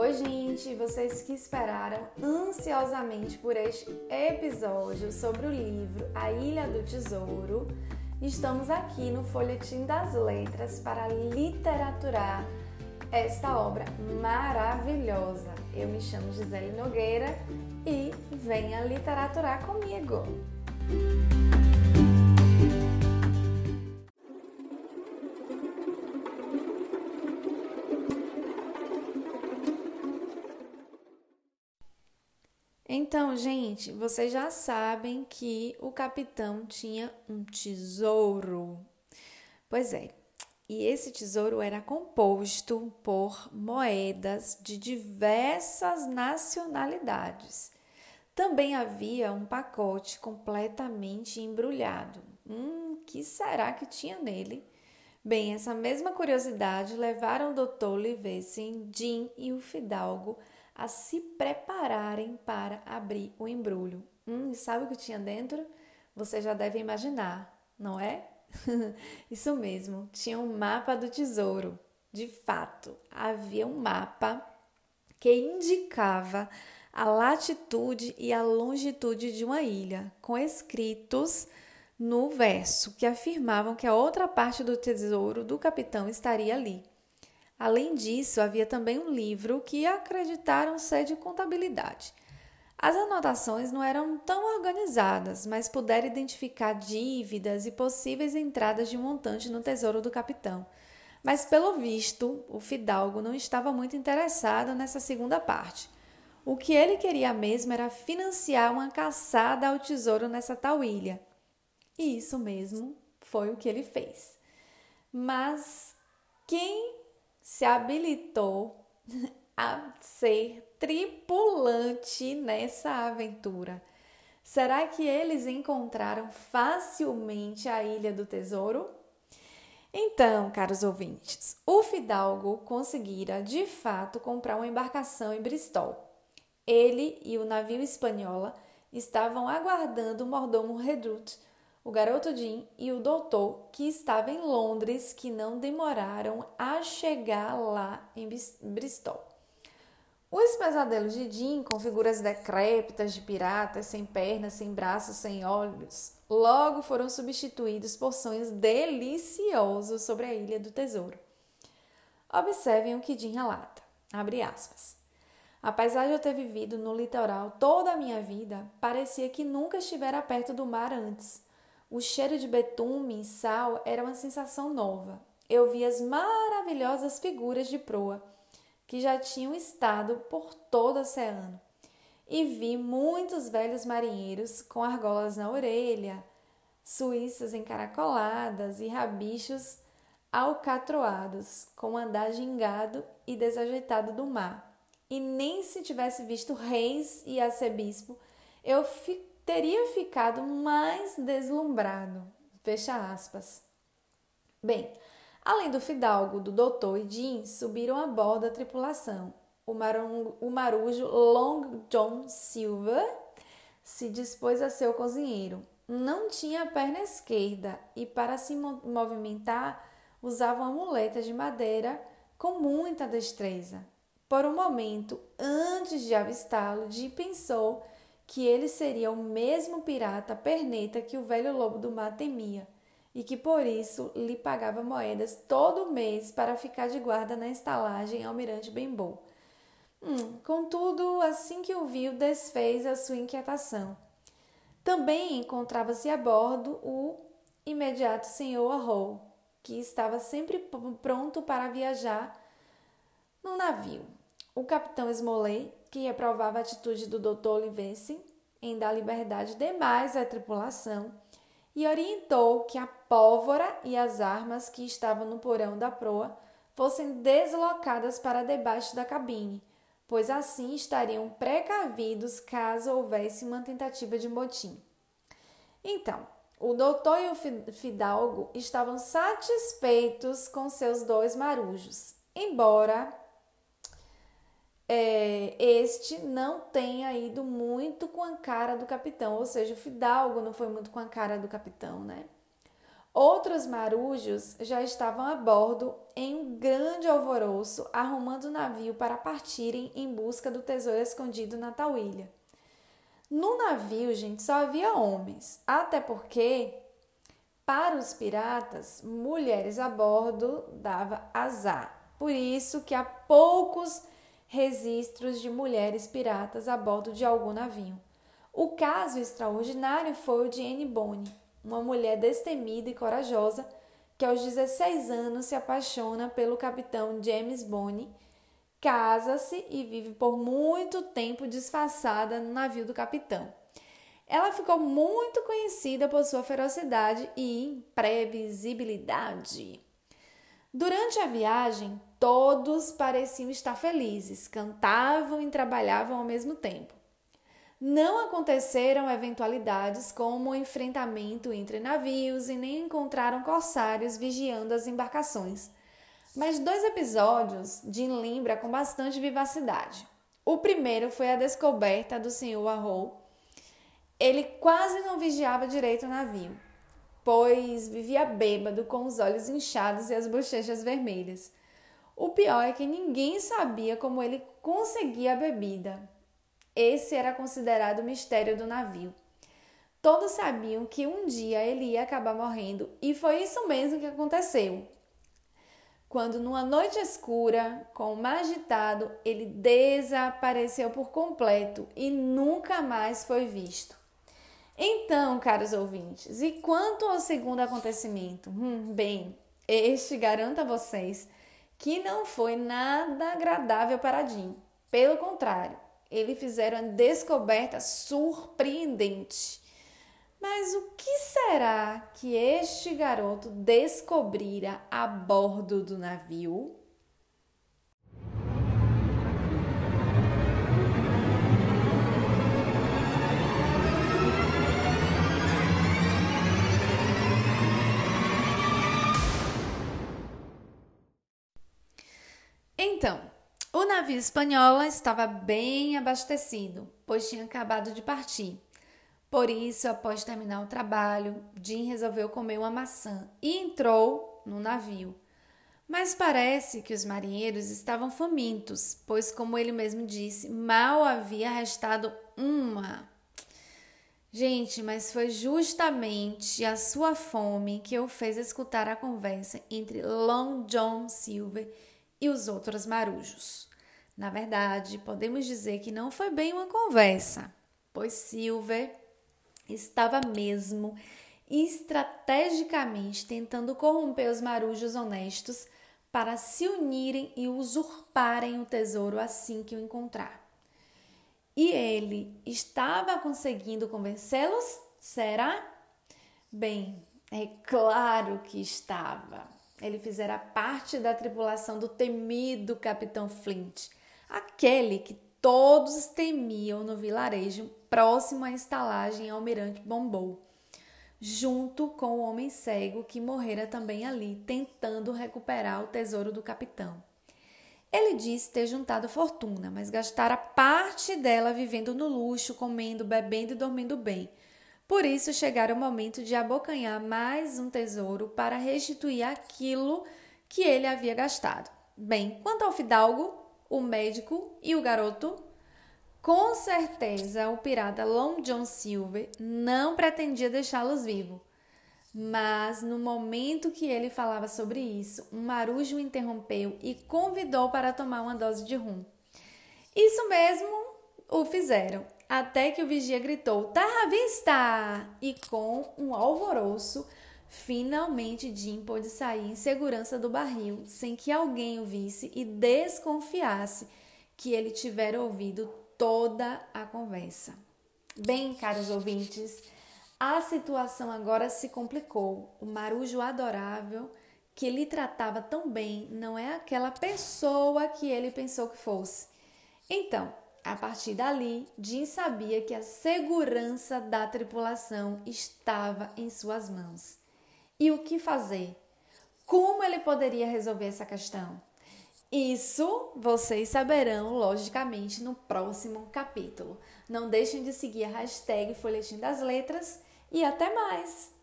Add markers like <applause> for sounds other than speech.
Oi, gente, vocês que esperaram ansiosamente por este episódio sobre o livro A Ilha do Tesouro, estamos aqui no Folhetim das Letras para literaturar esta obra maravilhosa. Eu me chamo Gisele Nogueira e venha literaturar comigo. Então, gente, vocês já sabem que o capitão tinha um tesouro. Pois é, e esse tesouro era composto por moedas de diversas nacionalidades. Também havia um pacote completamente embrulhado. Hum, que será que tinha nele? Bem, essa mesma curiosidade levaram o doutor Livessin, Jim e o Fidalgo a se prepararem para abrir o embrulho. Hum, e sabe o que tinha dentro? Você já deve imaginar, não é? <laughs> Isso mesmo, tinha um mapa do tesouro. De fato, havia um mapa que indicava a latitude e a longitude de uma ilha, com escritos no verso que afirmavam que a outra parte do tesouro do capitão estaria ali. Além disso, havia também um livro que acreditaram ser de contabilidade. As anotações não eram tão organizadas, mas puderam identificar dívidas e possíveis entradas de montante no tesouro do capitão. Mas, pelo visto, o Fidalgo não estava muito interessado nessa segunda parte. O que ele queria mesmo era financiar uma caçada ao tesouro nessa tal ilha. E isso mesmo foi o que ele fez. Mas quem se habilitou <laughs> a ser tripulante nessa aventura. Será que eles encontraram facilmente a Ilha do Tesouro? Então, caros ouvintes, o Fidalgo conseguira de fato comprar uma embarcação em Bristol. Ele e o navio Espanhola estavam aguardando o mordomo Redut o garoto Jim e o doutor, que estava em Londres, que não demoraram a chegar lá em Bristol. Os pesadelos de Jim, com figuras decrépitas de piratas, sem pernas, sem braços, sem olhos, logo foram substituídos por sonhos deliciosos sobre a Ilha do Tesouro. Observem o que Jim relata. Abre aspas. Apesar de eu ter vivido no litoral toda a minha vida, parecia que nunca estivera perto do mar antes. O cheiro de betume e sal era uma sensação nova. Eu vi as maravilhosas figuras de proa que já tinham estado por todo o oceano e vi muitos velhos marinheiros com argolas na orelha, suíças encaracoladas e rabichos alcatroados, com andar gingado e desajeitado do mar. E nem se tivesse visto reis e arcebispo, eu teria ficado mais deslumbrado. Fecha aspas. Bem, além do fidalgo, do doutor e Jim subiram a bordo da tripulação. O, o marujo Long John Silver se dispôs a ser o cozinheiro. Não tinha a perna esquerda e, para se movimentar, usava uma muleta de madeira com muita destreza. Por um momento, antes de avistá-lo, Jim pensou que ele seria o mesmo pirata perneta que o velho lobo do mar temia e que por isso lhe pagava moedas todo mês para ficar de guarda na estalagem Almirante Benbow. Hum, contudo, assim que o viu, desfez a sua inquietação. Também encontrava-se a bordo o imediato senhor Arrow, que estava sempre pronto para viajar no navio. O capitão Smollet que reprovava a atitude do Dr. Olivense em dar liberdade demais à tripulação e orientou que a pólvora e as armas que estavam no porão da proa fossem deslocadas para debaixo da cabine, pois assim estariam precavidos caso houvesse uma tentativa de motim. Então, o doutor e o fidalgo estavam satisfeitos com seus dois marujos, embora é, este não tenha ido muito com a cara do capitão, ou seja, o Fidalgo não foi muito com a cara do capitão, né? Outros marujos já estavam a bordo em um grande alvoroço, arrumando o navio para partirem em busca do tesouro escondido na tal ilha. No navio, gente, só havia homens, até porque para os piratas, mulheres a bordo dava azar. Por isso que há poucos registros de mulheres piratas a bordo de algum navio. O caso extraordinário foi o de Anne Bonny, uma mulher destemida e corajosa que aos 16 anos se apaixona pelo capitão James Bonny, casa-se e vive por muito tempo disfarçada no navio do capitão. Ela ficou muito conhecida por sua ferocidade e imprevisibilidade. Durante a viagem, todos pareciam estar felizes, cantavam e trabalhavam ao mesmo tempo. Não aconteceram eventualidades como o enfrentamento entre navios e nem encontraram corsários vigiando as embarcações. Mas dois episódios Jim lembra com bastante vivacidade. O primeiro foi a descoberta do Sr. Arrow. Ele quase não vigiava direito o navio, pois vivia bêbado com os olhos inchados e as bochechas vermelhas. O pior é que ninguém sabia como ele conseguia a bebida, esse era considerado o mistério do navio. Todos sabiam que um dia ele ia acabar morrendo e foi isso mesmo que aconteceu. Quando, numa noite escura, com o mar agitado, ele desapareceu por completo e nunca mais foi visto. Então, caros ouvintes, e quanto ao segundo acontecimento? Hum, bem, este garanto a vocês que não foi nada agradável para Jim. Pelo contrário, eles fizeram uma descoberta surpreendente. Mas o que será que este garoto descobrira a bordo do navio? Então, o navio espanhol estava bem abastecido, pois tinha acabado de partir. Por isso, após terminar o trabalho, Jim resolveu comer uma maçã e entrou no navio. Mas parece que os marinheiros estavam famintos, pois, como ele mesmo disse, mal havia restado uma. Gente, mas foi justamente a sua fome que o fez escutar a conversa entre Long John Silver e os outros marujos. Na verdade, podemos dizer que não foi bem uma conversa, pois Silver estava mesmo estrategicamente tentando corromper os marujos honestos para se unirem e usurparem o tesouro assim que o encontrar. E ele estava conseguindo convencê-los? Será? Bem, é claro que estava. Ele fizera parte da tripulação do temido Capitão Flint aquele que todos temiam no vilarejo próximo à estalagem Almirante Bombou, junto com o homem cego que morrera também ali, tentando recuperar o tesouro do capitão. Ele disse ter juntado fortuna, mas gastara parte dela vivendo no luxo, comendo, bebendo e dormindo bem. Por isso chegara o momento de abocanhar mais um tesouro para restituir aquilo que ele havia gastado. Bem, quanto ao fidalgo, o médico e o garoto? Com certeza, o pirata Long John Silver não pretendia deixá-los vivos. Mas no momento que ele falava sobre isso, um marujo interrompeu e convidou para tomar uma dose de rum. Isso mesmo o fizeram, até que o vigia gritou: Tá à vista! E com um alvoroço, Finalmente, Jim pôde sair em segurança do barril, sem que alguém o visse e desconfiasse que ele tivera ouvido toda a conversa. Bem, caros ouvintes, a situação agora se complicou. O marujo adorável que lhe tratava tão bem não é aquela pessoa que ele pensou que fosse. Então, a partir dali, Jim sabia que a segurança da tripulação estava em suas mãos. E o que fazer? Como ele poderia resolver essa questão? Isso vocês saberão, logicamente, no próximo capítulo. Não deixem de seguir a hashtag Folhetim das Letras e até mais!